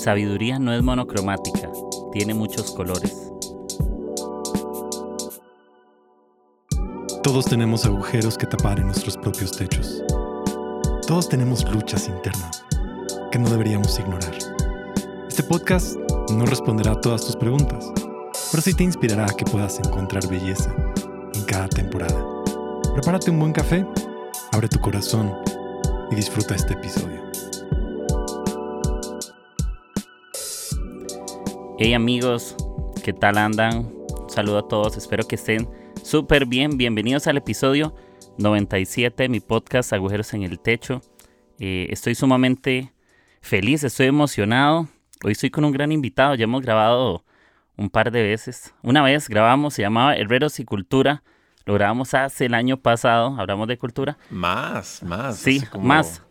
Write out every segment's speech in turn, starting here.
Sabiduría no es monocromática, tiene muchos colores. Todos tenemos agujeros que tapar en nuestros propios techos. Todos tenemos luchas internas que no deberíamos ignorar. Este podcast no responderá a todas tus preguntas, pero sí te inspirará a que puedas encontrar belleza en cada temporada. Prepárate un buen café, abre tu corazón y disfruta este episodio. Hey amigos, ¿qué tal andan? Un saludo a todos, espero que estén súper bien. Bienvenidos al episodio 97 de mi podcast Agujeros en el Techo. Eh, estoy sumamente feliz, estoy emocionado. Hoy estoy con un gran invitado, ya hemos grabado un par de veces. Una vez grabamos, se llamaba Herreros y Cultura. Lo grabamos hace el año pasado, hablamos de cultura. Más, más. Sí, más.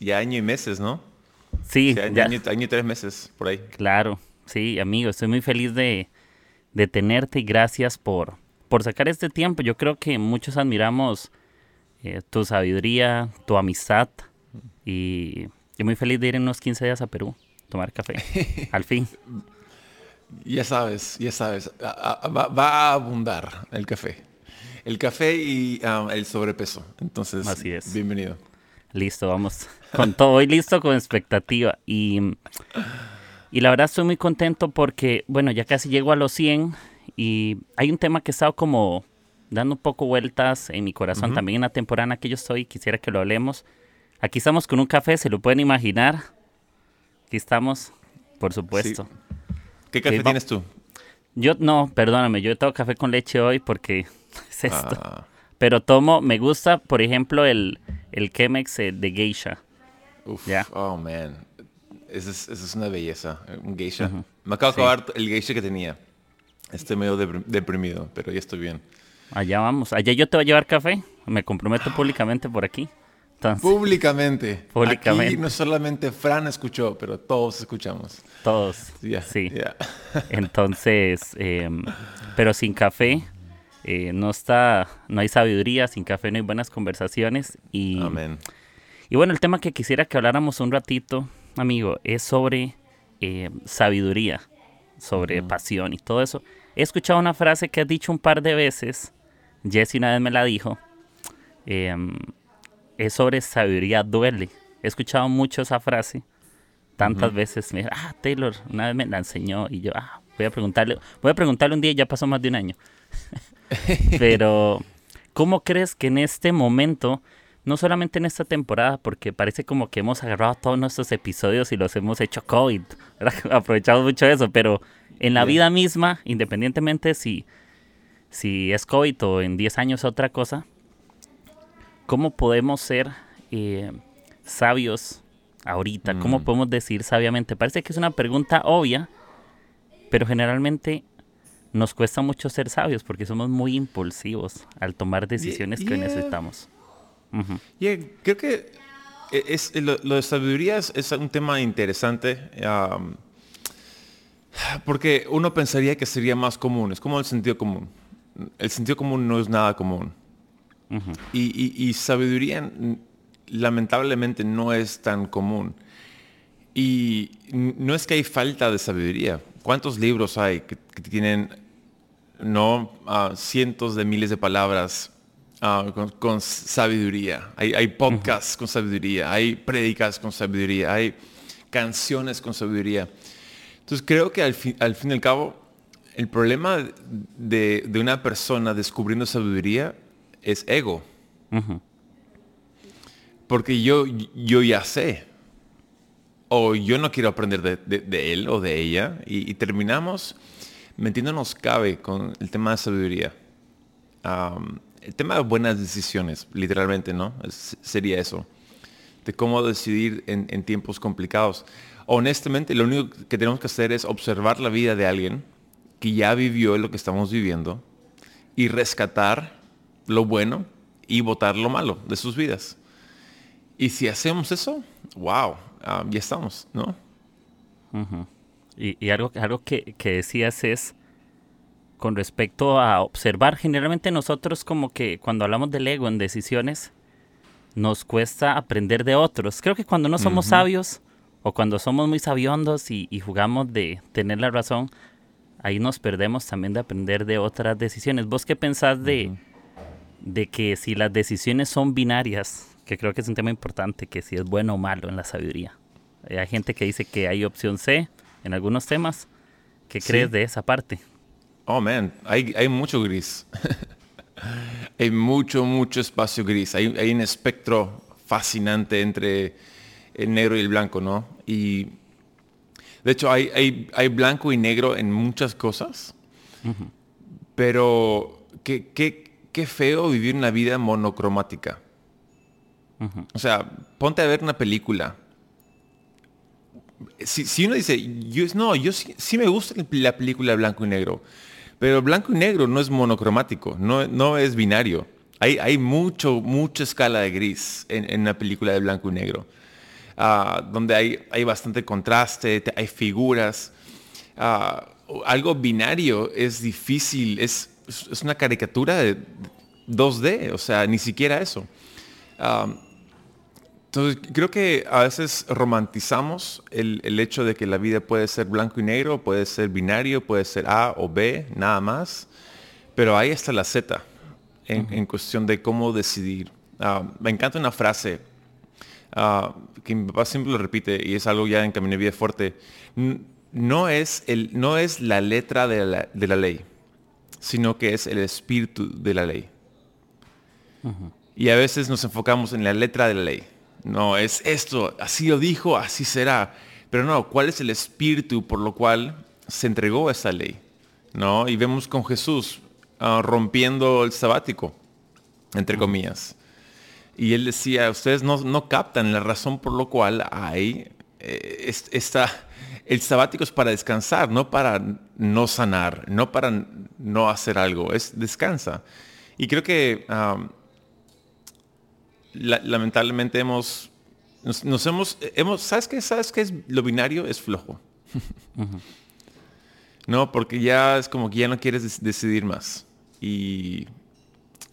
Ya año y meses, ¿no? Sí, año, ya. año, año y tres meses, por ahí. Claro, sí, amigo, estoy muy feliz de, de tenerte y gracias por, por sacar este tiempo. Yo creo que muchos admiramos eh, tu sabiduría, tu amistad y estoy muy feliz de ir en unos 15 días a Perú, tomar café, al fin. Ya sabes, ya sabes, va a abundar el café. El café y ah, el sobrepeso. Entonces, Así es. bienvenido. Listo, vamos con todo. Hoy listo con expectativa. Y, y la verdad estoy muy contento porque, bueno, ya casi llego a los 100 y hay un tema que he estado como dando un poco vueltas en mi corazón también en la temporada en que yo estoy. Quisiera que lo hablemos. Aquí estamos con un café, se lo pueden imaginar. Aquí estamos, por supuesto. ¿Qué café va- tienes tú? Yo, no, perdóname, yo tomo café con leche hoy porque es esto. Ah, Pero tomo, me gusta, por ejemplo, el, el Chemex eh, de Geisha. uf, Ya. Oh, man. Esa es, es una belleza. Un geisha. Me acabo de acabar el geisha que tenía. Estoy medio deprim- deprimido, pero ya estoy bien. Allá vamos. Allá yo te voy a llevar café. Me comprometo públicamente por aquí. Entonces, Públicamente. Públicamente. Aquí no solamente Fran escuchó, pero todos escuchamos. todos. Ya, Sí. ya. Entonces, em, pero sin café eh, no está, no hay sabiduría. Sin café no hay buenas conversaciones. Y, Amén. y bueno, el tema que quisiera que habláramos un ratito, amigo, es sobre eh, sabiduría, sobre pasión y todo eso. He escuchado una frase que has dicho un par de veces. Jesse una vez me la dijo. em, es sobre sabiduría duele. He escuchado mucho esa frase. Tantas veces me ah, Taylor, una vez me la enseñó y yo, ah, voy a preguntarle, voy a preguntarle un día, ya pasó más de un año. Pero, ¿cómo crees que en este momento, no solamente en esta temporada, porque parece como que hemos agarrado todos nuestros episodios y los hemos hecho COVID, ¿verdad? aprovechamos mucho eso, pero en la vida misma, independientemente si, si es COVID o en 10 años otra cosa, ¿cómo podemos ser eh, sabios ahorita? ¿Cómo Mm. podemos decir sabiamente? Parece que es una pregunta obvia, pero generalmente nos cuesta mucho ser sabios porque somos muy impulsivos al tomar decisiones que yeah. necesitamos. Yeah, creo que e- es, lo, lo de sabiduría es, es un tema interesante. um, porque uno pensaría que sería más común. Es como el sentido común. El sentido común no es nada común. Y, y- y sabiduría lamentablemente no es tan común. Y no es que hay falta de sabiduría. ¿Cuántos libros hay que, que tienen no Ah, cientos de miles de palabras ah, con, con sabiduría? Hay, hay podcasts con sabiduría, hay prédicas con sabiduría, hay canciones con sabiduría. Entonces creo que al fin, al fin y al cabo, el problema de, de una persona descubriendo sabiduría es ego. Porque yo, yo ya sé. O yo no quiero aprender de, de- de él o de ella. Y, y terminamos metiéndonos cabe con el tema de sabiduría. El tema de buenas decisiones, literalmente, ¿no? Sería eso. De cómo decidir en, tiempos complicados. Honestamente, lo único que tenemos que hacer es observar la vida de alguien que ya vivió lo que estamos viviendo y rescatar lo bueno y votar lo malo de sus vidas. Y si hacemos eso, wow, ya estamos, ¿no? Y, y algo, algo que, que decías es con respecto a observar, generalmente nosotros como que cuando hablamos del ego en decisiones, nos cuesta aprender de otros. Creo que cuando no somos sabios o cuando somos muy sabiondos y, jugamos de tener la razón, ahí nos perdemos también de aprender de otras decisiones. ¿Vos qué pensás de, de que si las decisiones son binarias, que creo que es un tema importante, que si es bueno o malo en la sabiduría? Hay gente que dice que hay opción C en algunos temas. ¿Qué crees de esa parte? Oh, man, hay, hay mucho gris. hay mucho, mucho espacio gris. Hay, hay un espectro fascinante entre el negro y el blanco, ¿no? Y de hecho hay, hay, hay blanco y negro en muchas cosas, pero qué, qué, qué, feo vivir una vida monocromática. O sea, ponte a ver una película. Si, uno dice, yo, no, yo sí, me gusta la película blanco y negro, pero blanco y negro no es monocromático, no, es binario. Hay, hay mucho, mucha escala de gris en, una película de blanco y negro. Ah, donde hay, bastante contraste, hay figuras. Ah, algo binario es difícil, es, es, una caricatura de 2D, o sea, ni siquiera eso. Ah, entonces, creo que a veces romantizamos el, el, hecho de que la vida puede ser blanco y negro, puede ser binario, puede ser A o B, nada más, pero ahí está la Z en, en cuestión de cómo decidir. me encanta una frase Ah, que mi papá siempre lo repite y es algo ya en Camino de Vida Fuerte, no es, el, no es la letra de la, de la ley, sino que es el espíritu de la ley. Y a veces nos enfocamos en la letra de la ley. No, es esto, así lo dijo, así será. Pero no, ¿cuál es el espíritu por lo cual se entregó esa ley? ¿No? Y vemos con Jesús ah, rompiendo el sabático, entre comillas. Y él decía, ustedes no, captan la razón por lo cual hay eh, está, el sabático es para descansar, no para no sanar, no para no hacer algo, es descansa. Y creo que lamentablemente hemos, nos, hemos, hemos, ¿sabes qué? ¿Sabes qué es lo binario? Es flojo. No, porque ya es como que ya no quieres decidir más. Y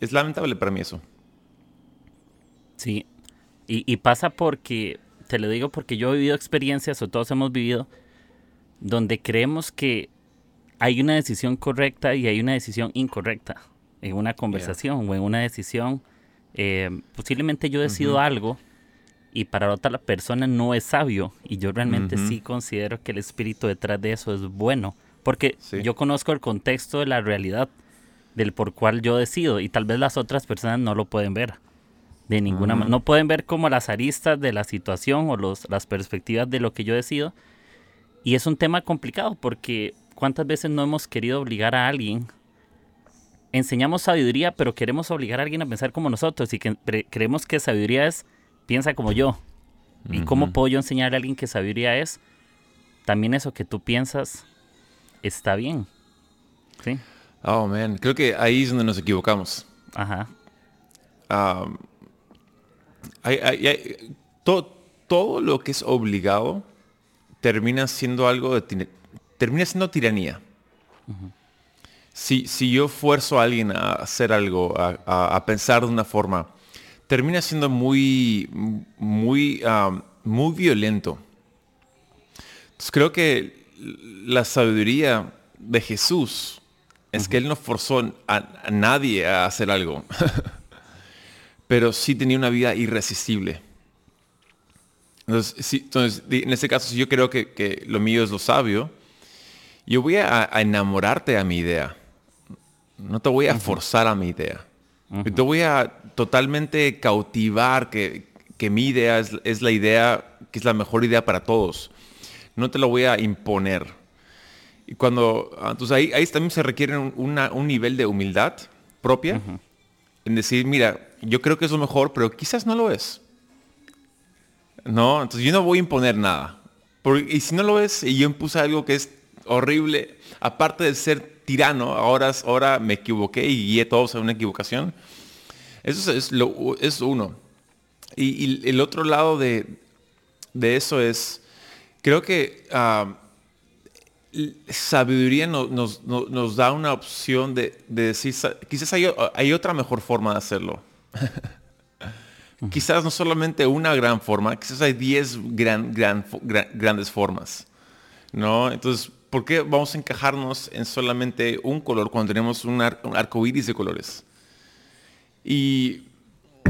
es lamentable para mí eso. Sí, y, pasa porque, te lo digo porque yo he vivido experiencias, o todos hemos vivido, donde creemos que hay una decisión correcta y hay una decisión incorrecta en una conversación o en una decisión. Eh, posiblemente yo decido algo y para otra persona no es sabio y yo realmente sí considero que el espíritu detrás de eso es bueno porque yo conozco el contexto de la realidad del por cual yo decido y tal vez las otras personas no lo pueden ver de ninguna manera. No pueden ver como las aristas de la situación o los, las perspectivas de lo que yo decido. Y es un tema complicado porque cuántas veces no hemos querido obligar a alguien. Enseñamos sabiduría, pero queremos obligar a alguien a pensar como nosotros y que creemos que sabiduría es piensa como yo. ¿Y cómo puedo yo enseñar a alguien que sabiduría es también eso que tú piensas está bien? ¿Sí? Oh, man. Creo que ahí es donde nos equivocamos. Ajá todo, lo que es obligado termina siendo algo de termina siendo tiranía. Si, si, yo fuerzo a alguien a hacer algo, a, pensar de una forma, termina siendo muy, muy, muy violento. Entonces creo que la sabiduría de Jesús es que Él no forzó a nadie a hacer algo. pero sí tenía una vida irresistible. Entonces, en este caso, si yo creo que, lo mío es lo sabio, yo voy a, enamorarte a mi idea. No te voy a forzar a mi idea. Te voy a totalmente cautivar que, mi idea es, la idea que es la mejor idea para todos. No te lo voy a imponer. Y cuando, entonces ahí, ahí también se requiere un, nivel de humildad propia en decir, mira, yo creo que es lo mejor, pero quizás no lo es. No, entonces yo no voy a imponer nada. Porque, y si no lo es, y yo impuse algo que es horrible, aparte de ser tirano, ahora, ahora me equivoqué y guié todos a una equivocación. Eso es, lo, es uno. Y, el otro lado de, eso es, creo que ah, sabiduría nos, da una opción de, decir, quizás hay, hay, otra mejor forma de hacerlo. Quizás no solamente una gran forma, quizás hay 10 gran, gran, grandes formas. ¿no? Entonces, ¿por qué vamos a encajarnos en solamente un color cuando tenemos un, arco iris de colores? Y,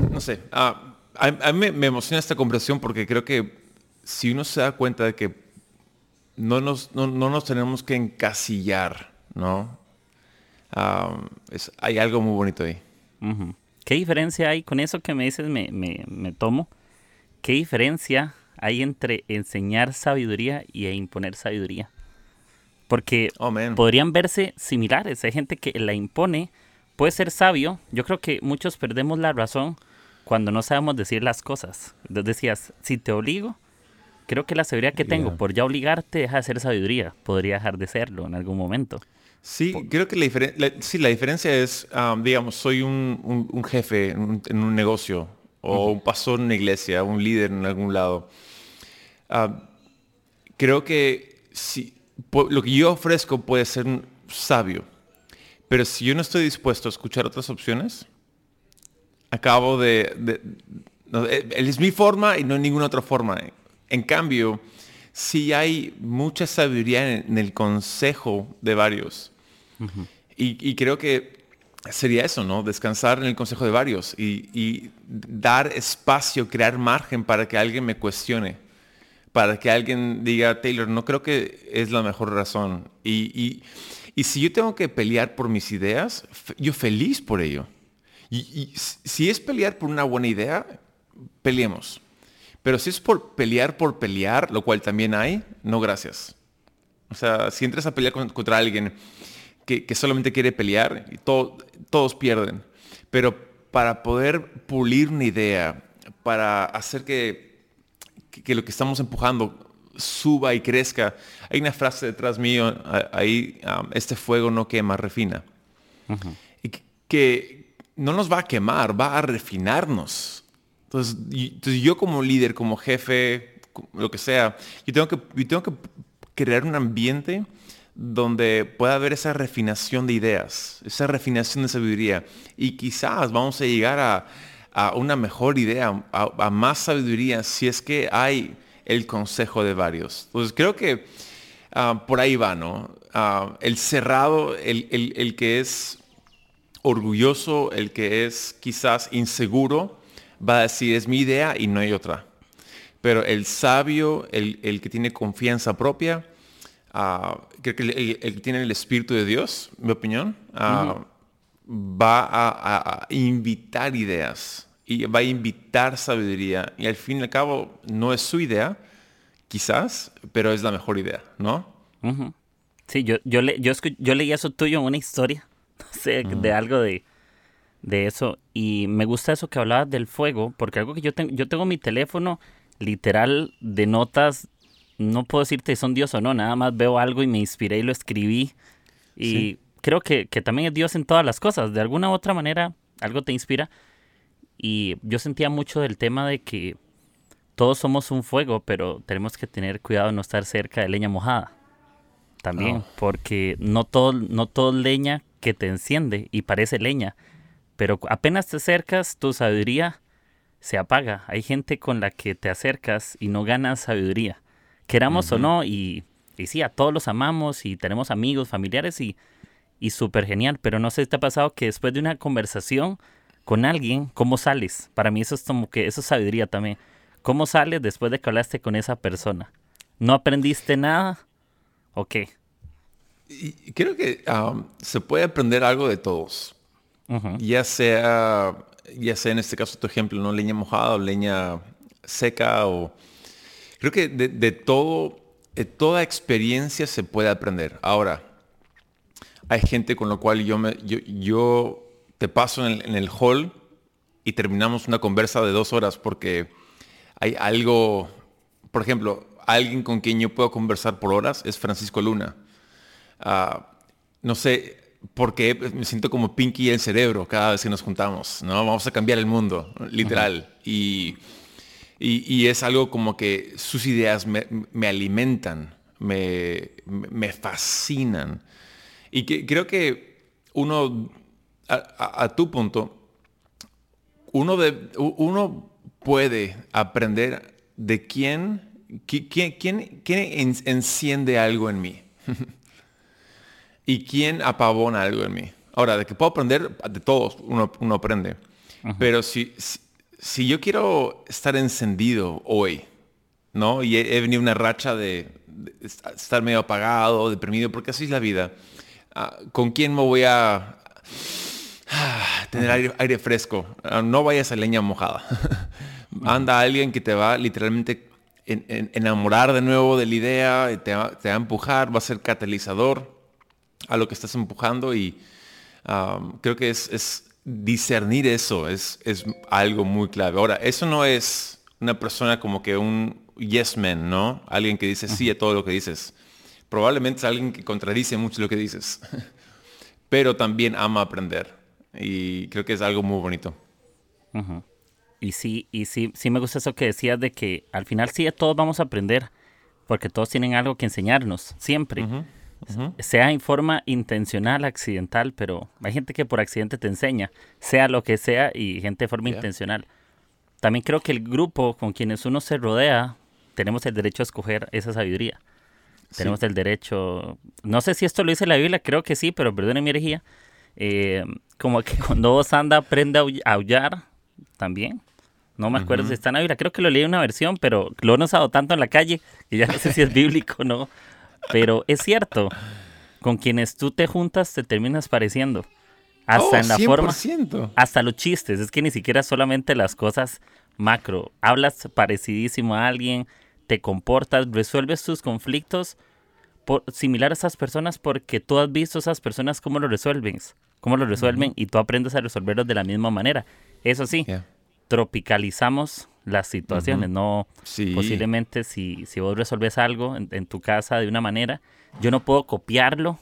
no sé, ah, a, mí me emociona esta conversación porque creo que si uno se da cuenta de que no nos, no, nos tenemos que encasillar, ¿no? Ah, hay algo muy bonito ahí. ¿Qué diferencia hay con eso que me dices, me, me, tomo? ¿Qué diferencia hay entre enseñar sabiduría y imponer sabiduría? Porque oh, podrían verse similares. Hay gente que la impone, puede ser sabio. Yo creo que muchos perdemos la razón cuando no sabemos decir las cosas. Entonces decías, si te obligo, creo que la sabiduría que tengo por ya obligarte deja de ser sabiduría. Podría dejar de serlo en algún momento. Sí, creo que la, sí, la diferencia es, um, digamos, soy un, jefe en un, negocio o un pastor en una iglesia, un líder en algún lado. Um, creo que si, lo que yo ofrezco puede ser sabio, pero si yo no estoy dispuesto a escuchar otras opciones, acabo de... Eh, es mi forma y no hay ninguna otra forma. En cambio, si hay mucha sabiduría en, el consejo de varios. y, creo que sería eso, ¿no? Descansar en el consejo de varios y, dar espacio, crear margen para que alguien me cuestione, para que alguien diga, Taylor, no creo que es la mejor razón. Y, si yo tengo que pelear por mis ideas, yo feliz por ello. Y, si es pelear por una buena idea, peleemos. Pero si es por pelear por pelear, lo cual también hay, no gracias. O sea, si entras a pelear contra alguien que, solamente quiere pelear, y todos pierden. Pero para poder pulir una idea, para hacer que, que, lo que estamos empujando suba y crezca, hay una frase detrás mío, ahí, um, este fuego no quema, refina. Y que no nos va a quemar, va a refinarnos. Entonces, yo como líder, como jefe, lo que sea, yo tengo que, tengo que crear un ambiente donde pueda haber esa refinación de ideas, esa refinación de sabiduría. Y quizás vamos a llegar a, una mejor idea, a, más sabiduría, si es que hay el consejo de varios. Entonces creo que ah, por ahí va, ¿no? Ah, el cerrado, el, el que es orgulloso, el que es quizás inseguro, va a decir, es mi idea y no hay otra. Pero el sabio, el, que tiene confianza propia, uh, creo que el, que tiene el Espíritu de Dios, mi opinión, ah, va a, invitar ideas y va a invitar sabiduría. Y al fin y al cabo no es su idea, quizás, pero es la mejor idea, ¿no? Sí, yo, yo, le, yo, yo leí eso tuyo en una historia, no sé, de algo de de eso. Y me gusta eso que hablabas del fuego, porque algo que yo tengo, yo tengo mi teléfono literal de notas, no puedo decirte si son Dios o no, nada más veo algo y me inspiré y lo escribí. Y creo que, que también es Dios en todas las cosas, de alguna u otra manera algo te inspira. Y yo sentía mucho del tema de que todos somos un fuego, pero tenemos que tener cuidado de no estar cerca de leña mojada. También, oh. porque no todo, no todo leña que te enciende y parece leña pero apenas te acercas, tu sabiduría se apaga. Hay gente con la que te acercas y no ganas sabiduría. Queramos o no, y, y, sí, a todos los amamos y tenemos amigos, familiares y, y súper genial. Pero no sé si te ha pasado que después de una conversación con alguien, ¿cómo sales? Para mí eso es como que eso es sabiduría también. ¿Cómo sales después de que hablaste con esa persona? ¿No aprendiste nada? ¿O qué? creo que um, se puede aprender algo de todos. Ya sea, ya sea en este caso tu ejemplo, ¿no? Leña mojada o leña seca o... Creo que de, todo, de toda experiencia se puede aprender. Ahora, hay gente con lo cual yo, me, yo, te paso en el, hall y terminamos una conversa de dos horas porque hay algo, por ejemplo, alguien con quien yo puedo conversar por horas es Francisco Luna. Ah, no sé, porque me siento como Pinky el cerebro cada vez que nos juntamos, ¿no? Vamos a cambiar el mundo, literal. y, y, es algo como que sus ideas me, me alimentan, me, me, fascinan. Y que, creo que uno, a, tu punto, uno, de, uno puede aprender de quién, quién, quién, quién enciende algo en mí y quién apavona algo en mí. Ahora, de que puedo aprender de todos, uno, uno aprende. Pero si, si, yo quiero estar encendido hoy, ¿no? Y he, venido una racha de, estar medio apagado, deprimido, porque así es la vida. Ah, ¿Con quién me voy a ah, tener aire, fresco? Ah, no vayas a leña mojada. Anda alguien que te va literalmente enamorar de nuevo de la idea, te va, te va a empujar, va a ser catalizador a lo que estás empujando y creo que es, discernir eso, es, es algo muy clave. Ahora, eso no es una persona como que un yes man, ¿no? Alguien que dice sí a todo lo que dices. Probablemente es alguien que contradice mucho lo que dices, pero también ama aprender. Y creo que es algo muy bonito. Y sí, y sí, sí me gusta eso que decías de que al final sí todos vamos a aprender, porque todos tienen algo que enseñarnos, siempre sea en forma intencional, accidental, pero hay gente que por accidente te enseña, sea lo que sea, y gente de forma intencional. También creo que el grupo con quienes uno se rodea, tenemos el derecho a escoger esa sabiduría. Tenemos el derecho, no sé si esto lo dice la Biblia, creo que sí, pero perdone mi herejía, eh, como que cuando vos anda aprende a aullar, también. No me acuerdo si está en la Biblia, creo que lo leí en una versión, pero lo he usado tanto en la calle que ya no sé si es bíblico o no. Pero es cierto, con quienes tú te juntas te terminas pareciendo. Hasta en la 100%. forma. Hasta los chistes. Es que ni siquiera solamente las cosas macro. Hablas parecidísimo a alguien, te comportas, resuelves tus conflictos por, similar a esas personas porque tú has visto a esas personas cómo lo resuelven. Cómo lo resuelven y tú aprendes a resolverlos de la misma manera. Eso sí, tropicalizamos las situaciones, no posiblemente si, si vos resolves algo en, tu casa de una manera, yo no puedo copiarlo,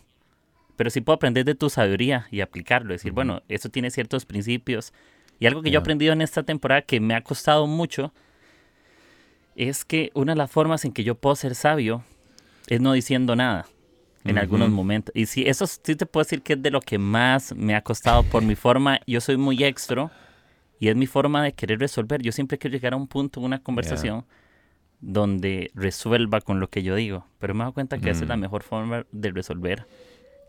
pero sí puedo aprender de tu sabiduría y aplicarlo, decir, bueno, eso tiene ciertos principios. Y algo que yo he aprendido en esta temporada que me ha costado mucho es que una de las formas en que yo puedo ser sabio es no diciendo nada en algunos momentos. Y si eso sí te puedo decir que es de lo que más me ha costado por mi forma, yo soy muy extro y es mi forma de querer resolver. Yo siempre quiero llegar a un punto en una conversación donde resuelva con lo que yo digo. Pero me he dado cuenta que esa es la mm. mejor forma de resolver.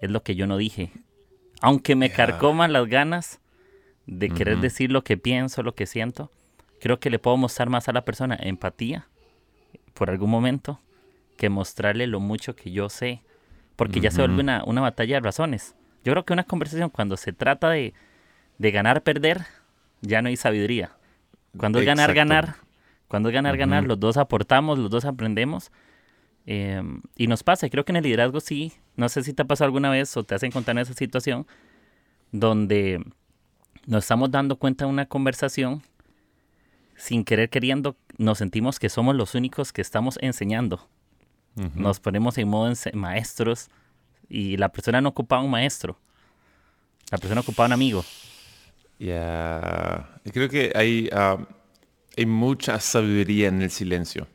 Es lo que yo no dije. Aunque me carcoman las ganas de querer decir lo que pienso, lo que siento, creo que le puedo mostrar más a la persona empatía por algún momento que mostrarle lo mucho que yo sé. Porque ya se vuelve una, una batalla de razones. Yo creo que una conversación cuando se trata de, de ganar, perder, ya no hay sabiduría. Cuando es ganar, ganar, cuando es ganar, ganar, los dos aportamos, los dos aprendemos. Em, y nos pasa, creo que en el liderazgo sí, no sé si te ha pasado alguna vez o te has encontrado en esa situación donde nos estamos dando cuenta de una conversación, sin querer queriendo, nos sentimos que somos los únicos que estamos enseñando. Nos ponemos en modo maestros y la persona no ocupaba un maestro, la persona ocupaba un amigo. Ya, creo que hay, ah, hay mucha sabiduría en el silencio.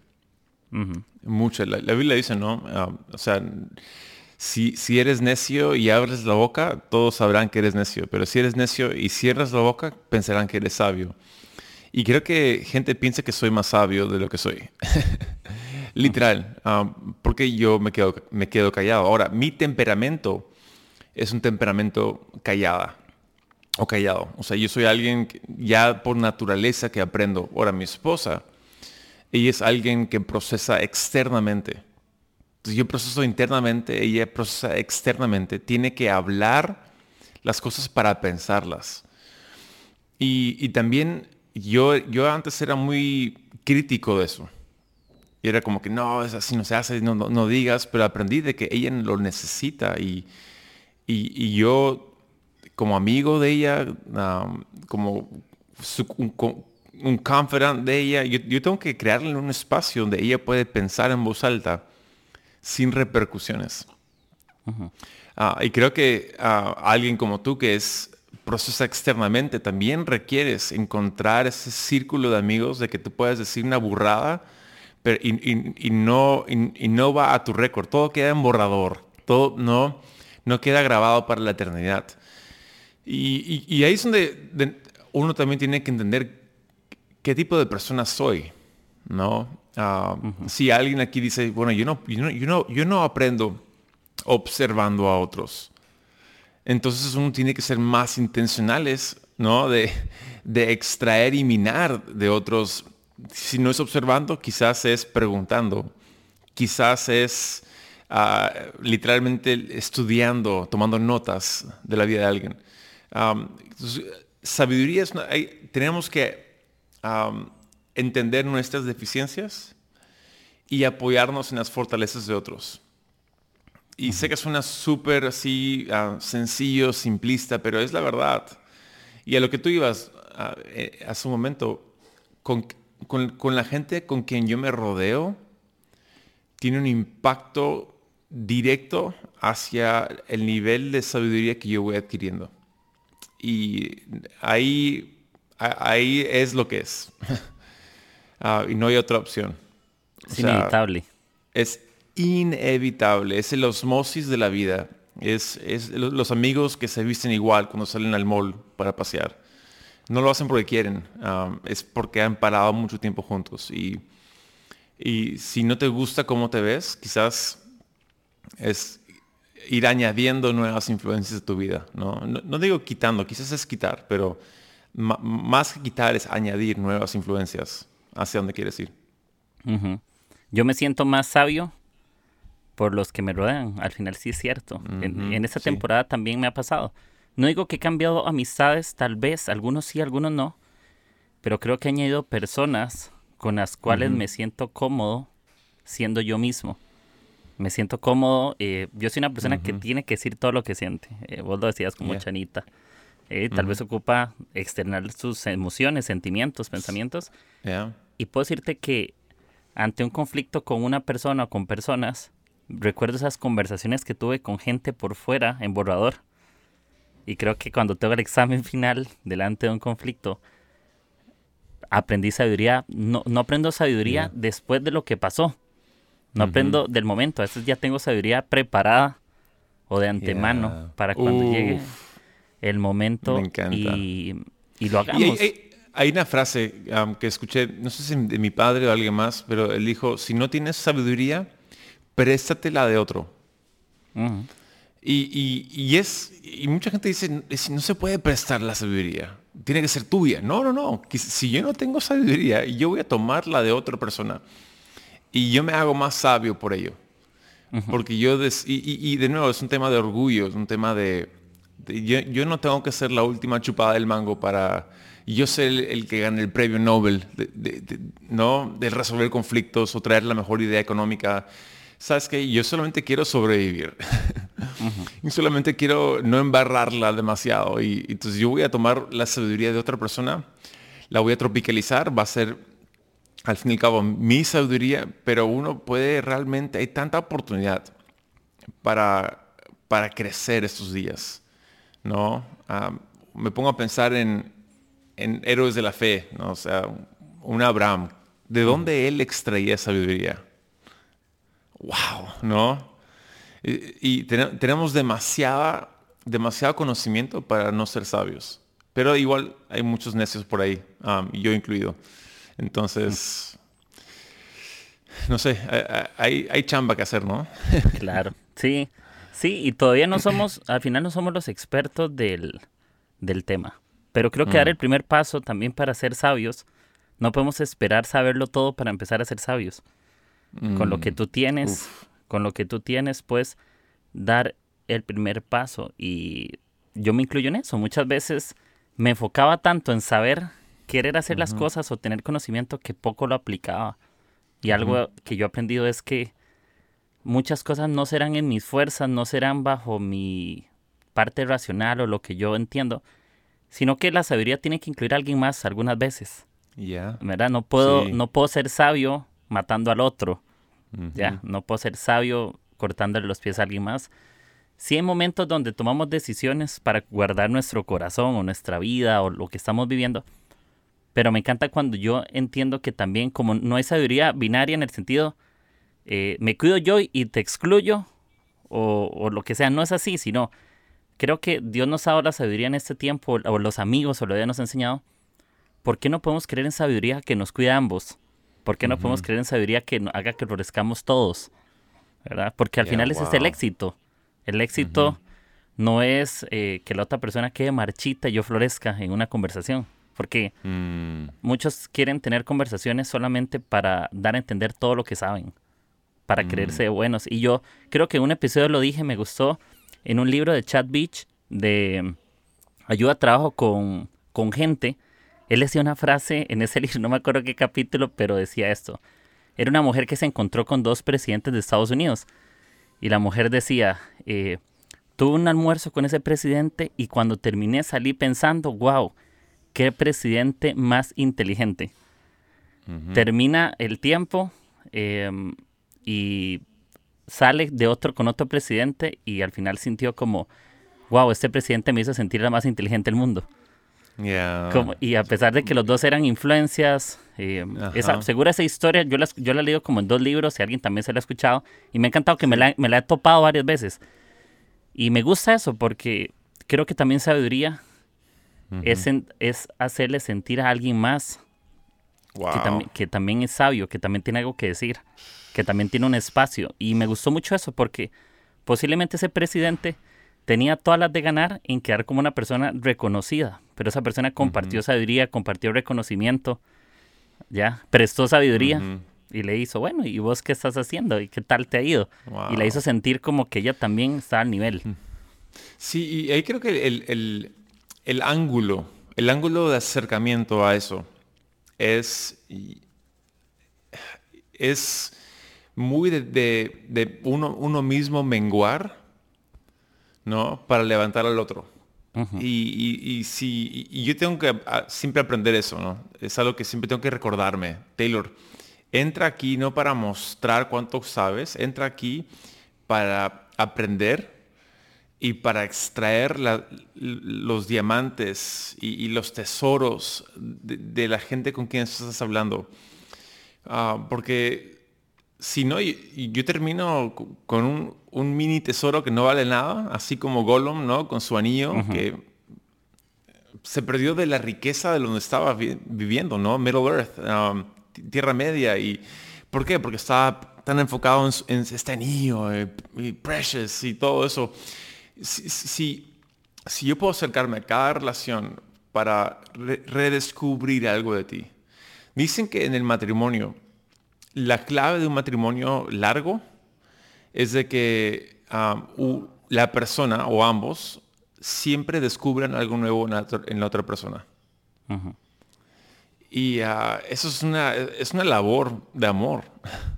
Mucha. La, Biblia dice, ¿no? Ah, o sea, si, si eres necio y abres la boca, todos sabrán que eres necio. Pero si eres necio y cierras la boca, pensarán que eres sabio. Y creo que gente piensa que soy más sabio de lo que soy. Literal. Ah, porque yo me quedo, me quedo callado. Ahora, mi temperamento es un temperamento callada o callado. O sea, yo soy alguien ya por naturaleza que aprendo. Ahora, mi esposa, ella es alguien que procesa externamente. Entonces, yo proceso internamente, ella procesa externamente. Tiene que hablar las cosas para pensarlas. Y, también yo, yo antes era muy crítico de eso. Y era como que no, es así no se hace, no, no, digas, pero aprendí de que ella lo necesita y, y, y yo como amigo de ella, como un, un confidant de ella, yo, tengo que crearle un espacio donde ella puede pensar en voz alta sin repercusiones. Ah, y creo que ah, alguien como tú que es procesa externamente, también requieres encontrar ese círculo de amigos de que tú puedas decir una burrada pero, y, no, y, no va a tu récord. Todo queda en borrador. Todo no, no queda grabado para la eternidad. Y, ahí es donde uno también tiene que entender qué tipo de persona soy, ¿no? Ah, si alguien aquí dice, bueno, yo no, yo no, yo no, aprendo observando a otros. Entonces uno tiene que ser más intencionales, ¿no? De, extraer y minar de otros. Si no es observando, quizás es preguntando. Quizás es ah, literalmente estudiando, tomando notas de la vida de alguien. sabiduría es tenemos que entender nuestras deficiencias y apoyarnos en las fortalezas de otros. Y sé que suena súper así ah, sencillo, simplista, pero es la verdad. Y a lo que tú ibas ah, eh, hace un momento, con, con, la gente con quien yo me rodeo, tiene un impacto directo hacia el nivel de sabiduría que yo voy adquiriendo. Y ahí, ahí es lo que es. Ah, y no hay otra opción. Es inevitable. Es inevitable. Es el osmosis de la vida. Es, los amigos que se visten igual cuando salen al mall para pasear. No lo hacen porque quieren. Es porque han parado mucho tiempo juntos. Y, y si no te gusta cómo te ves, quizás es ir añadiendo nuevas influencias a tu vida. No, no, digo quitando, quizás es quitar, pero más que quitar es añadir nuevas influencias hacia dónde quieres ir. Yo me siento más sabio por los que me rodean. Al final sí es cierto. en, en, esta temporada también me ha pasado. No digo que he cambiado amistades, tal vez, algunos sí, algunos no. Pero creo que he añadido personas con las cuales me siento cómodo siendo yo mismo. Me siento cómodo. Eh, yo soy una persona que tiene que decir todo lo que siente. Eh, vos lo decías como chanita. Eh, tal vez ocupa externar sus emociones, sentimientos, pensamientos. Y puedo decirte que ante un conflicto con una persona o con personas, recuerdo esas conversaciones que tuve con gente por fuera en borrador. Y creo que cuando tengo el examen final delante de un conflicto, aprendí sabiduría. No, no aprendo sabiduría después de lo que pasó. No aprendo del momento. A veces ya tengo sabiduría preparada o de antemano para cuando llegue el momento y, y, lo hagamos. Hay una frase que escuché, no sé si de mi padre o alguien más, pero él dijo, si no tienes sabiduría, préstatela de otro. y, y, es, y mucha gente dice, no se puede prestar la sabiduría, tiene que ser tuya. No, no, no. Si yo no tengo sabiduría, yo voy a tomar la de otra persona. Y yo me hago más sabio por ello. Porque yo, y, de nuevo, es un tema de orgullo, es un tema de, yo, yo, no tengo que ser la última chupada del mango para yo ser el, que gane el premio Nobel, de, ¿no? De resolver conflictos o traer la mejor idea económica. ¿Sabes qué? Yo solamente quiero sobrevivir. y solamente quiero no embarrarla demasiado. Y, entonces yo voy a tomar la sabiduría de otra persona, la voy a tropicalizar, va a ser al fin y al cabo mi sabiduría, pero uno puede realmente, hay tanta oportunidad para, para crecer estos días, ¿no? Ah, me pongo a pensar en, en héroes de la fe, ¿no? o sea, un Abraham, ¿de dónde él extraía sabiduría? ¡Wow! ¿No? Y, tenemos demasiada, demasiado conocimiento para no ser sabios. Pero igual hay muchos necios por ahí, um, yo incluido. Entonces, no sé, hay, hay chamba que hacer, ¿no? claro, sí. Sí, y todavía no somos, al final no somos los expertos del, del tema. Pero creo que dar mm. el primer paso también para ser sabios, no podemos esperar saberlo todo para empezar a ser sabios. Con lo que mm. tú tienes, con lo que tú tienes, pues dar el primer paso. Y yo me incluyo en eso. Muchas veces me enfocaba tanto en saber querer hacer las cosas o tener conocimiento que poco lo aplicaba. Y algo que yo he aprendido es que muchas cosas no serán en mis fuerzas, no serán bajo mi parte racional o lo que yo entiendo, sino que la sabiduría tiene que incluir a alguien más algunas veces. Ya. ¿Verdad? No puedo, no puedo ser sabio matando al otro. Ya, no puedo ser sabio cortándole los pies a alguien más. Sí hay momentos donde tomamos decisiones para guardar nuestro corazón o nuestra vida o lo que estamos viviendo. Pero me encanta cuando yo entiendo que también como no hay sabiduría binaria en el sentido, eh, me cuido yo y te excluyo o, o, lo que sea, no es así, sino creo que Dios nos ha dado la sabiduría en este tiempo, o los amigos o lo que nos ha enseñado, ¿por qué no podemos creer en sabiduría que nos cuida a ambos? ¿Por qué no podemos creer en sabiduría que haga que florezcamos todos? ¿Verdad? Porque al final ese es el éxito. El éxito no es eh, que la otra persona quede marchita y yo florezca en una conversación. Porque Mm, muchos quieren tener conversaciones solamente para dar a entender todo lo que saben, para creerse buenos. Y yo creo que en un episodio lo dije, me gustó, en un libro de Chad Beach de Ayuda a Trabajo con, con Gente. Él decía una frase en ese libro, no me acuerdo qué capítulo, pero decía esto. Era una mujer que se encontró con dos presidentes de Estados Unidos. Y la mujer decía, eh, tuve un almuerzo con ese presidente y cuando terminé salí pensando, wow, qué presidente más inteligente. Termina el tiempo em, y sale de otro con otro presidente y al final sintió como, wow, este presidente me hizo sentir la más inteligente del mundo. Yeah. Como- y a pesar de que los dos eran influencias, eh, esa, segura esa historia, yo la, yo la he leído como en dos libros, si alguien también se la ha escuchado, y me ha encantado que me, la, me la he topado varias veces. Y me gusta eso porque creo que también sabiduría es, en- es hacerle sentir a alguien más Wow. que, también, que también es sabio, que también tiene algo que decir, que también tiene un espacio. Y me gustó mucho eso porque posiblemente ese presidente tenía todas las de ganar en quedar como una persona reconocida, pero esa persona compartió sabiduría, compartió reconocimiento, ya, prestó sabiduría y le hizo, bueno, ¿y vos qué estás haciendo? ¿Y qué tal te ha ido? Y la hizo sentir como que ella también está al nivel. Sí, y ahí creo que el, el- el ángulo, el ángulo de acercamiento a eso es, es muy de, de- de uno, uno mismo menguar, ¿no? Para levantar al otro. Y, y- y si, y yo tengo que ah, siempre aprender eso, ¿no? Es algo que siempre tengo que recordarme. Taylor, entra aquí no para mostrar cuánto sabes, entra aquí para aprender y para extraer la- los diamantes y, y los tesoros de, de la gente con quien estás hablando. Ah, porque si no, y- y yo termino co- con un, un mini tesoro que no vale nada, así como Gollum, ¿no? Con su anillo, que se perdió de la riqueza de donde estaba vi- viviendo, ¿no? Middle Earth, um, ti- Tierra Media. Y, ¿Por qué? Porque estaba tan enfocado en, en este anillo, eh, y Precious y todo eso. Si, si- si yo puedo acercarme a cada relación para re- redescubrir algo de ti. Dicen que en el matrimonio, la clave de un matrimonio largo es de que um, la persona o ambos siempre descubran algo nuevo en la, otra- persona. Y ah, eso es una, es una labor de amor.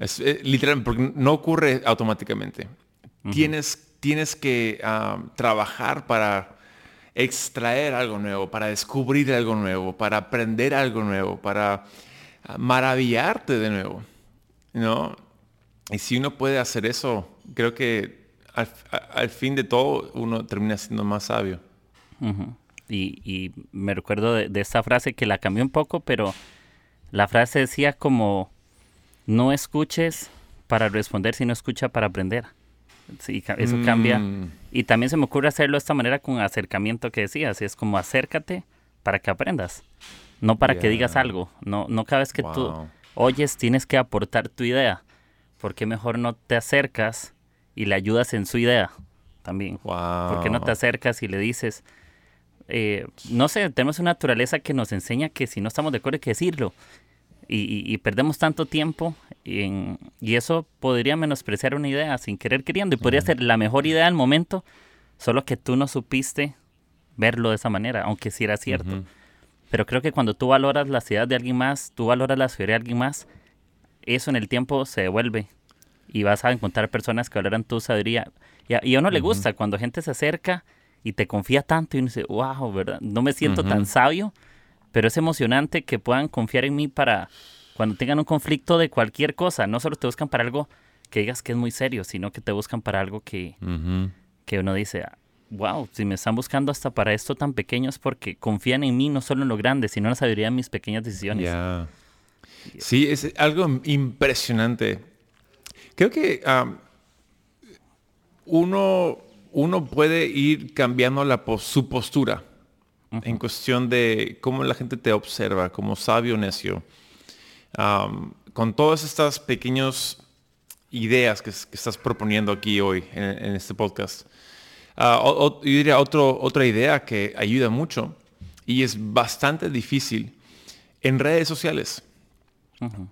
Es, eh, literal, porque no ocurre automáticamente. Tienes, tienes que trabajar para extraer algo nuevo, para descubrir algo nuevo, para aprender algo nuevo, para maravillarte de nuevo. ¿no? Y si uno puede hacer eso, creo que al, fin de todo uno termina siendo más sabio. Y, y me recuerdo de, de esta frase que la cambié un poco, pero la frase decía como, no escuches para responder, sino escucha para aprender. Sí, eso cambia. Mm. Y también se me ocurre hacerlo de esta manera con acercamiento que decías. Es como acércate para que aprendas. No para que digas algo. No, no cada vez que tú oyes tienes que aportar tu idea. Porque mejor no te acercas y le ayudas en su idea también. Wow. ¿Por qué no te acercas y le dices, eh, no sé, tenemos una naturaleza que nos enseña que si no estamos de acuerdo hay que decirlo? Y, y- y perdemos tanto tiempo en- y eso podría menospreciar una idea sin querer queriendo y podría ser la mejor idea del momento, solo que tú no supiste verlo de esa manera, aunque sí era cierto. Pero creo que cuando tú valoras las ideas de alguien más, tú valoras la sabiduría de alguien más, eso en el tiempo se devuelve. Y vas a encontrar personas que valoran tu sabiduría. Y a, y a uno le gusta cuando gente se acerca y te confía tanto y uno dice, wow, ¿verdad? No me siento tan sabio, pero es emocionante que puedan confiar en mí para cuando tengan un conflicto de cualquier cosa. No solo te buscan para algo que digas que es muy serio, sino que te buscan para algo que, que uno dice, wow, si me están buscando hasta para esto tan pequeño es porque confían en mí no solo en lo grande, sino en la sabiduría de mis pequeñas decisiones. Ya. Sí, es algo impresionante. Creo que uno, uno puede ir cambiando la su postura en cuestión de cómo la gente te observa como sabio necio. con todas estas pequeñas ideas que, estás proponiendo aquí hoy en, este podcast, uh, yo diría otro, otra idea que ayuda mucho y es bastante difícil en redes sociales.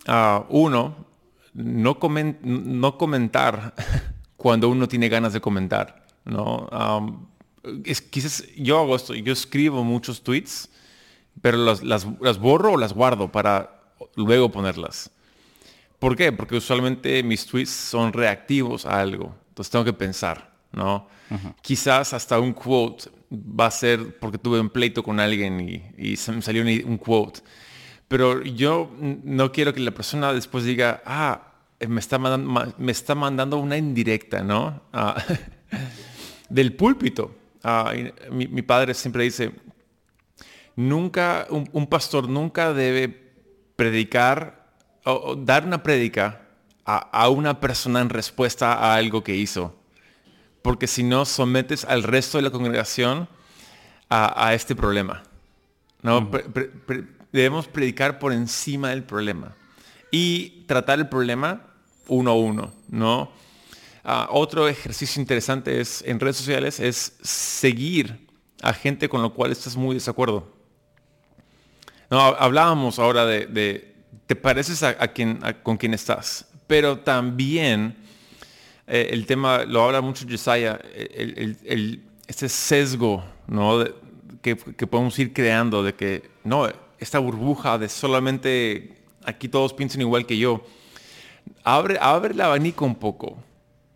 Ah, uno, no, no comentar cuando uno tiene ganas de comentar. ¿no? es, quizás yo hago esto, yo escribo muchos tweets, pero las, las, borro o las guardo para luego ponerlas. ¿Por qué? Porque usualmente mis tweets son reactivos a algo. Entonces tengo que pensar, ¿no? Quizás hasta un quote va a ser porque tuve un pleito con alguien y, me salió un, quote. Pero yo no quiero que la persona después diga, ah, me está mandando, me está mandando una indirecta, ¿no? Ah, del púlpito. Ah, mi, padre siempre dice, nunca, un, pastor nunca debe predicar o, dar una prédica a, una persona en respuesta a algo que hizo. Porque si no, sometes al resto de la congregación a, este problema. ¿no? debemos predicar por encima del problema y tratar el problema uno a uno, ¿no? Ah, otro ejercicio interesante es en redes sociales es seguir a gente con lo cual estás muy desacuerdo. No, hablábamos ahora de, te pareces a, quien, con quien estás, pero también eh, el tema, lo habla mucho Josiah, el, este sesgo ¿no? que, podemos ir creando de que no, esta burbuja de solamente aquí todos piensan igual que yo, abre, abre el abanico un poco.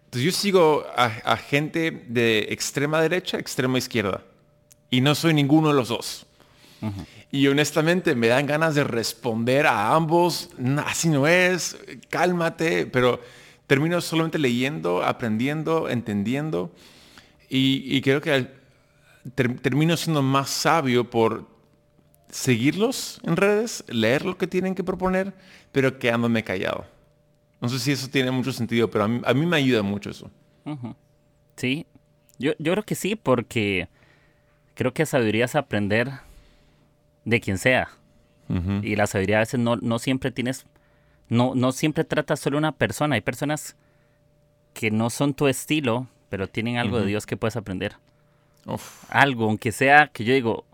Entonces yo sigo a, gente de extrema derecha, extrema izquierda. Y no soy ninguno de los dos. Y honestamente me dan ganas de responder a ambos. Así no es, cálmate. Pero termino solamente leyendo, aprendiendo, entendiendo. Y, creo que termino siendo más sabio por seguirlos en redes, leer lo que tienen que proponer, pero quedándome callado. No sé si eso tiene mucho sentido, pero a mí, me ayuda mucho eso. Sí, yo, yo creo que sí, porque creo que sabiduría es aprender de quien sea. Y la sabiduría a veces no, no siempre tienes, no, no siempre tratas solo una persona. Hay personas que no son tu estilo, pero tienen algo de Dios que puedes aprender. Algo, aunque sea que yo digo,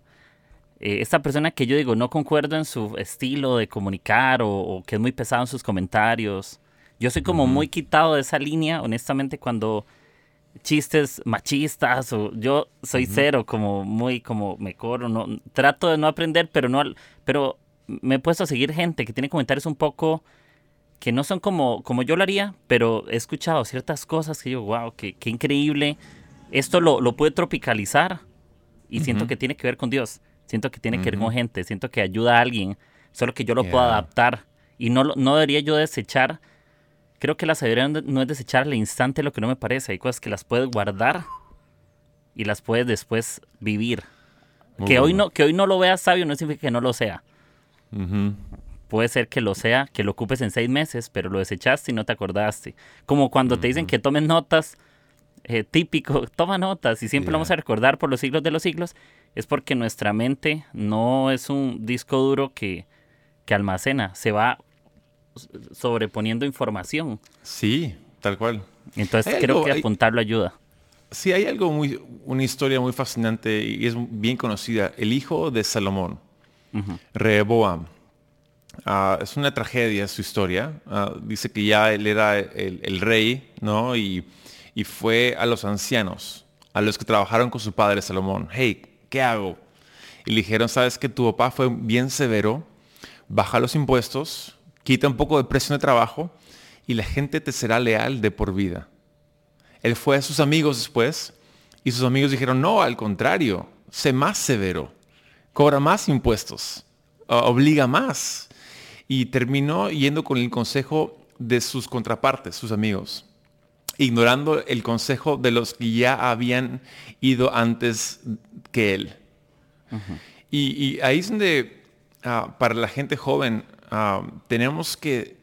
eh, esta persona que yo digo no concuerdo en su estilo de comunicar o, o, que es muy pesado en sus comentarios. Yo soy como muy quitado de esa línea, honestamente, cuando chistes machistas o yo soy cero, como muy como me corro, no trato de no aprender, pero no pero me he puesto a seguir gente que tiene comentarios un poco que no son como como yo lo haría, pero he escuchado ciertas cosas que yo, wow, qué, qué increíble. Esto lo, lo puede tropicalizar y siento que tiene que ver con Dios. Siento que tiene que ver con gente, siento que ayuda a alguien, solo que yo lo puedo adaptar y no, no debería yo desechar Creo que la sabiduría no es desechar al instante lo que no me parece. Hay cosas que las puedes guardar y las puedes después vivir. que hoy, no, que hoy no lo veas sabio no significa que no lo sea. Puede ser que lo sea, que lo ocupes en seis meses, pero lo desechaste y no te acordaste. Como cuando te dicen que tomes notas, eh, típico, toma notas y siempre lo vamos a recordar por los siglos de los siglos, es porque nuestra mente no es un disco duro que, que almacena, se va sobreponiendo información. Sí, tal cual. Entonces creo que apuntarlo ayuda. Sí, hay algo muy, una historia muy fascinante y es bien conocida. El hijo de Salomón, Rehoboam. Ah, es una tragedia su historia. Ah, dice que ya él era el, rey, ¿no? Y, fue a los ancianos, a los que trabajaron con su padre Salomón. Hey, ¿qué hago? Y le dijeron, sabes que tu papá fue bien severo, baja los impuestos, quita un poco de presión de trabajo y la gente te será leal de por vida. Él fue a sus amigos después y sus amigos dijeron, no, al contrario, sé más severo, cobra más impuestos, obliga más. Y terminó yendo con el consejo de sus contrapartes, sus amigos, ignorando el consejo de los que ya habían ido antes que él. y, ahí es donde ah, para la gente joven Ah, tenemos que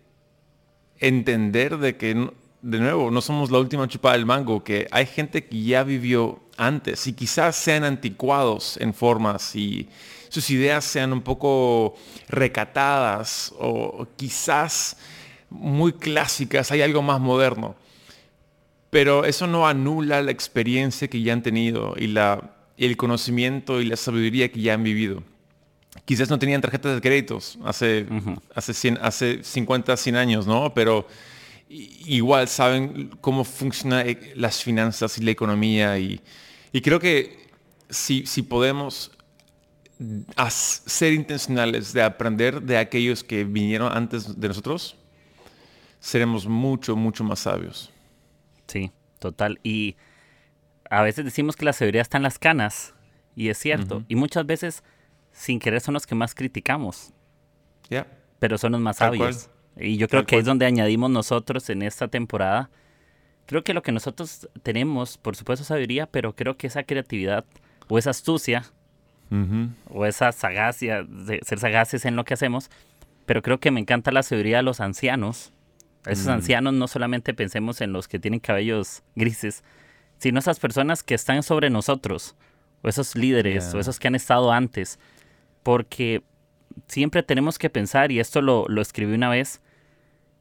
entender de que de nuevo, no somos la última chupada del mango, que hay gente que ya vivió antes y quizás sean anticuados en formas y sus ideas sean un poco recatadas o quizás muy clásicas, hay algo más moderno. Pero eso no anula la experiencia que ya han tenido y la, el conocimiento y la sabiduría que ya han vivido. Quizás no tenían tarjetas de créditos hace, hace, hace 50, 100 años, ¿no? Pero igual saben cómo funcionan eh, las finanzas y la economía. Y, creo que si, si podemos ser intencionales de aprender de aquellos que vinieron antes de nosotros, seremos mucho, mucho más sabios. Sí, total. Y a veces decimos que la sabiduría está en las canas, y es cierto. Y muchas veces, sin querer, son los que más criticamos. Ya. Pero son los más sabios. Y yo creo que es donde añadimos nosotros en esta temporada. Creo que lo que nosotros tenemos, por supuesto, sabiduría, pero creo que esa creatividad o esa astucia o esa sagacia, de ser sagaces en lo que hacemos, pero creo que me encanta la sabiduría de los ancianos. Esos mm. ancianos no solamente pensemos en los que tienen cabellos grises, sino esas personas que están sobre nosotros, o esos líderes, o esos que han estado antes, porque siempre tenemos que pensar, y esto lo, lo escribí una vez,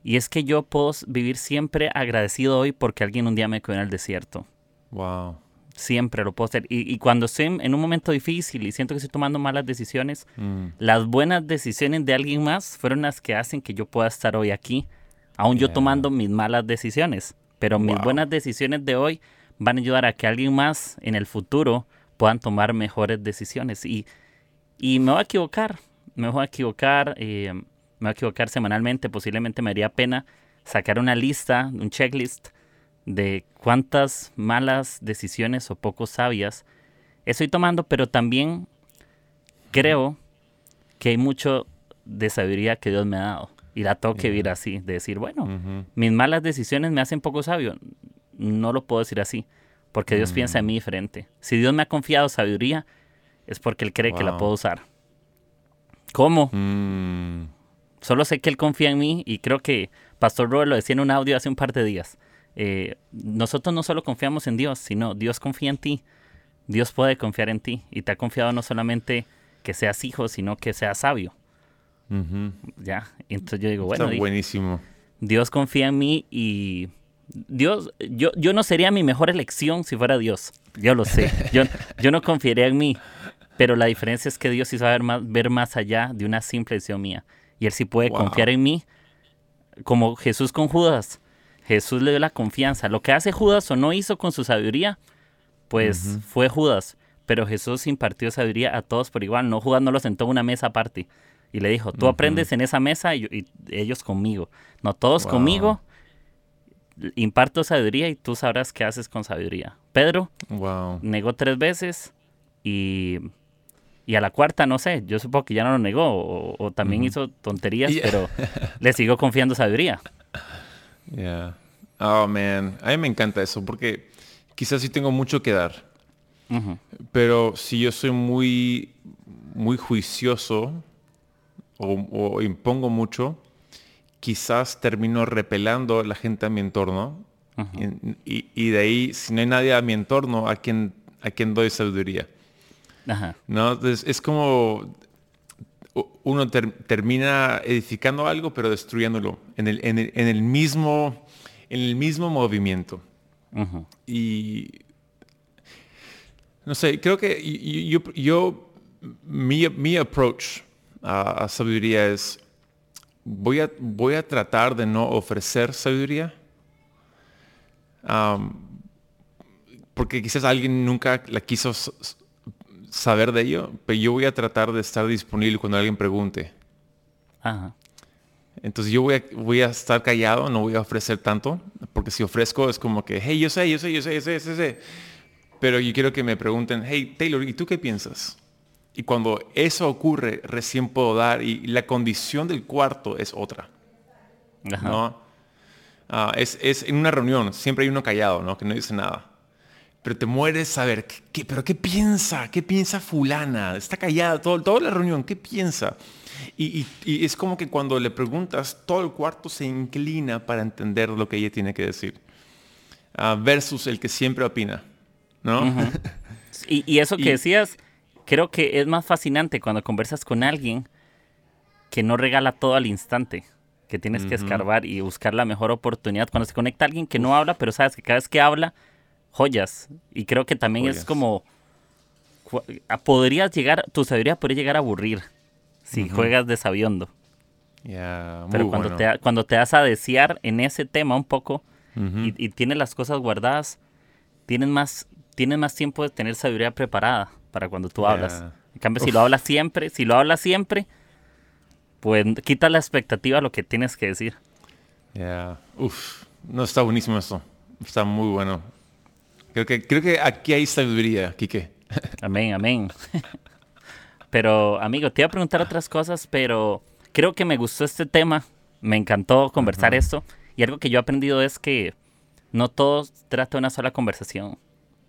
y es que yo puedo vivir siempre agradecido hoy porque alguien un día me quedó en el desierto. Wow. Siempre lo puedo hacer. Y, cuando estoy en, un momento difícil y siento que estoy tomando malas decisiones, mm. las buenas decisiones de alguien más fueron las que hacen que yo pueda estar hoy aquí, aún yo tomando mis malas decisiones. Pero mis buenas decisiones de hoy van a ayudar a que alguien más en el futuro puedan tomar mejores decisiones. Y, y me voy a equivocar, me voy a equivocar, eh, me voy a equivocar semanalmente, posiblemente me haría pena sacar una lista, un checklist de cuántas malas decisiones o poco sabias estoy tomando, pero también creo que hay mucho de sabiduría que Dios me ha dado. Y la tengo que vivir así, de decir, bueno, mis malas decisiones me hacen poco sabio. No lo puedo decir así, porque Dios piensa en mí diferente. Si Dios me ha confiado sabiduría, es porque Él cree que la puedo usar. ¿Cómo? Mm. Solo sé que Él confía en mí y creo que Pastor Robert lo decía en un audio hace un par de días. Eh, nosotros no solo confiamos en Dios, sino Dios confía en ti. Dios puede confiar en ti y te ha confiado no solamente que seas hijo, sino que seas sabio. Ya, entonces yo digo, bueno, buenísimo. Dios confía en mí y Dios, yo, yo no sería mi mejor elección si fuera Dios. Yo lo sé. Yo, yo no confiaría en mí. Pero la diferencia es que Dios hizo ver más, ver más allá de una simple decisión mía. Y Él sí puede confiar en mí, como Jesús con Judas. Jesús le dio la confianza. Lo que hace Judas o no hizo con su sabiduría, pues fue Judas. Pero Jesús impartió sabiduría a todos por igual. No Judas no lo sentó en una mesa aparte. Y le dijo, tú aprendes en esa mesa y, ellos conmigo. No, todos conmigo. Imparto sabiduría y tú sabrás qué haces con sabiduría. Pedro negó tres veces y, y, a la cuarta, no sé, yo supongo que ya no lo negó o, también hizo tonterías, pero le sigo confiando sabiduría. Yeah. Oh, man. A mí me encanta eso porque quizás sí tengo mucho que dar. Pero si yo soy muy, muy juicioso o, impongo mucho, quizás termino repelando a la gente a mi entorno. y, de ahí, si no hay nadie a mi entorno, ¿a quien, a quien doy sabiduría? ¿No? es como uno termina edificando algo, pero destruyéndolo en el, en el, mismo, en el mismo movimiento. Y no sé, creo que yo, yo mi, mi, approach a, sabiduría es, voy a, voy a tratar de no ofrecer sabiduría. porque quizás alguien nunca la quiso saber de ello, pero yo voy a tratar de estar disponible cuando alguien pregunte. Entonces yo voy a, voy a estar callado, no voy a ofrecer tanto, porque si ofrezco es como que, hey, yo sé, yo sé, yo sé, yo sé, yo sé, Pero yo quiero que me pregunten, hey, Taylor, ¿y tú qué piensas? Y cuando eso ocurre, recién puedo dar, y la condición del cuarto es otra. ¿no? Ah, es, es, en una reunión, siempre hay uno callado, ¿no? Que no dice nada. pero te mueres saber, ¿qué, pero qué piensa? ¿Qué piensa fulana? Está callada todo, toda la reunión, ¿qué piensa? Y, es como que cuando le preguntas, todo el cuarto se inclina para entender lo que ella tiene que decir. Ah, versus el que siempre opina, ¿no? y, eso que decías, creo que es más fascinante cuando conversas con alguien que no regala todo al instante, que tienes que escarbar y buscar la mejor oportunidad. Cuando se conecta alguien que no habla, pero sabes que cada vez que habla, joyas. Y creo que también es como, podrías llegar, tu sabiduría podría llegar a aburrir si juegas de sabiondo. Pero cuando, te, cuando te das a desear en ese tema un poco y, tienes las cosas guardadas, tienes más, tienes más tiempo de tener sabiduría preparada para cuando tú hablas. En cambio, si lo hablas siempre, si lo hablas siempre, pues quita la expectativa a lo que tienes que decir. Ya, uf, no está buenísimo esto. Está muy bueno. Creo que, creo que aquí hay sabiduría, Quique. Amén, amén. Pero, amigo, te iba a preguntar otras cosas, pero creo que me gustó este tema. Me encantó conversar esto. Y algo que yo he aprendido es que no todo trata una sola conversación.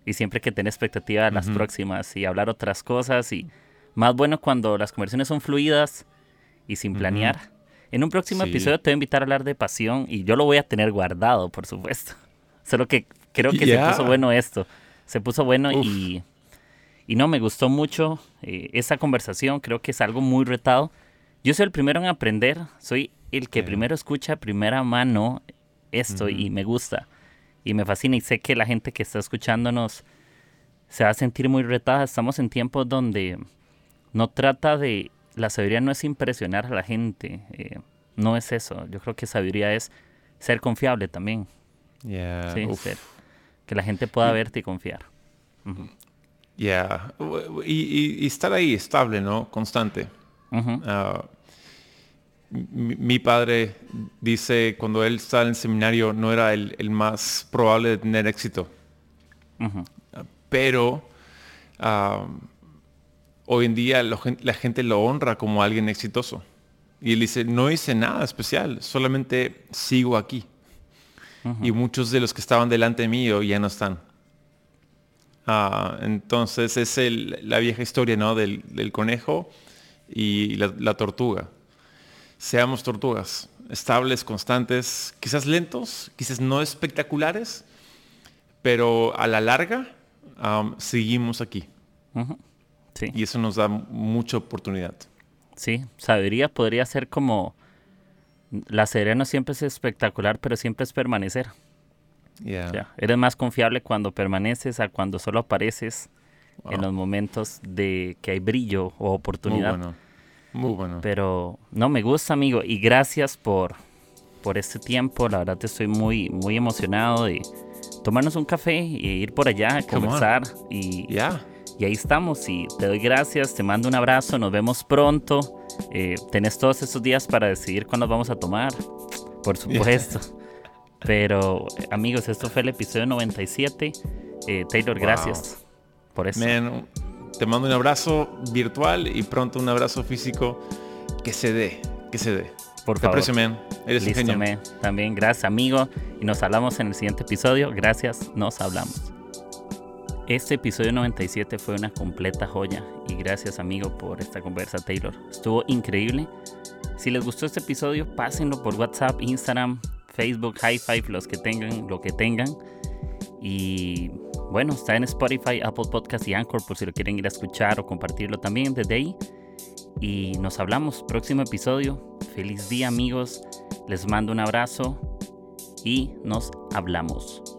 Y siempre hay que tener expectativa de las próximas y hablar otras cosas. Y más bueno cuando las conversaciones son fluidas y sin planear. En un próximo episodio te voy a invitar a hablar de pasión y yo lo voy a tener guardado, por supuesto. Solo que creo que se puso bueno esto. Se puso bueno y y no, me gustó mucho eh, esa conversación, creo que es algo muy retado. Yo soy el primero en aprender, soy el que primero escucha a primera mano esto y me gusta y me fascina y sé que la gente que está escuchándonos se va a sentir muy retada. Estamos en tiempos donde no trata de, la sabiduría no es impresionar a la gente, eh, no es eso. Yo creo que sabiduría es ser confiable también. Sí, ser, que la gente pueda verte y confiar. Ya, y, estar ahí estable, ¿no? Constante. Ah, mi, padre dice cuando él estaba en el seminario no era el, más probable de tener éxito. Pero ah, hoy en día la gente lo honra como alguien exitoso. Y él dice, no hice nada especial, solamente sigo aquí. Y muchos de los que estaban delante mío ya no están. Ah, entonces es la vieja historia ¿no? del, conejo y la, tortuga. Seamos tortugas, estables, constantes, quizás lentos, quizás no espectaculares, pero a la larga seguimos aquí. Y eso nos da mucha oportunidad. Sí, sabiduría podría ser como, la serena siempre es espectacular, pero siempre es permanecer. Eres más confiable cuando permaneces a cuando solo apareces en los momentos de que hay brillo o oportunidad. Muy bueno. Muy bueno. Pero no, me gusta, amigo. Y gracias por, por este tiempo. La verdad, estoy muy, muy emocionado de tomarnos un café y ir por allá a conversar. Y, y ahí estamos. Y te doy gracias, te mando un abrazo. Nos vemos pronto. Eh, tenés todos estos días para decidir cuándo vamos a tomar. Por supuesto. Pero amigos, esto fue el episodio 97. Eh, Taylor, gracias por eso. te mando un abrazo virtual y pronto un abrazo físico que se dé, que se dé. Por te aprecio, man. Eres Listo, genio. También gracias, amigo. Y nos hablamos en el siguiente episodio. Gracias, nos hablamos. Este episodio 97 fue una completa joya y gracias amigo por esta conversa Taylor. Estuvo increíble. Si les gustó este episodio, pásenlo por WhatsApp, Instagram, Facebook, High Five, los que tengan, lo que tengan. Y bueno, está en Spotify, Apple Podcast y Anchor por si lo quieren ir a escuchar o compartirlo también desde ahí. Y nos hablamos próximo episodio. Feliz día amigos. Les mando un abrazo y nos hablamos.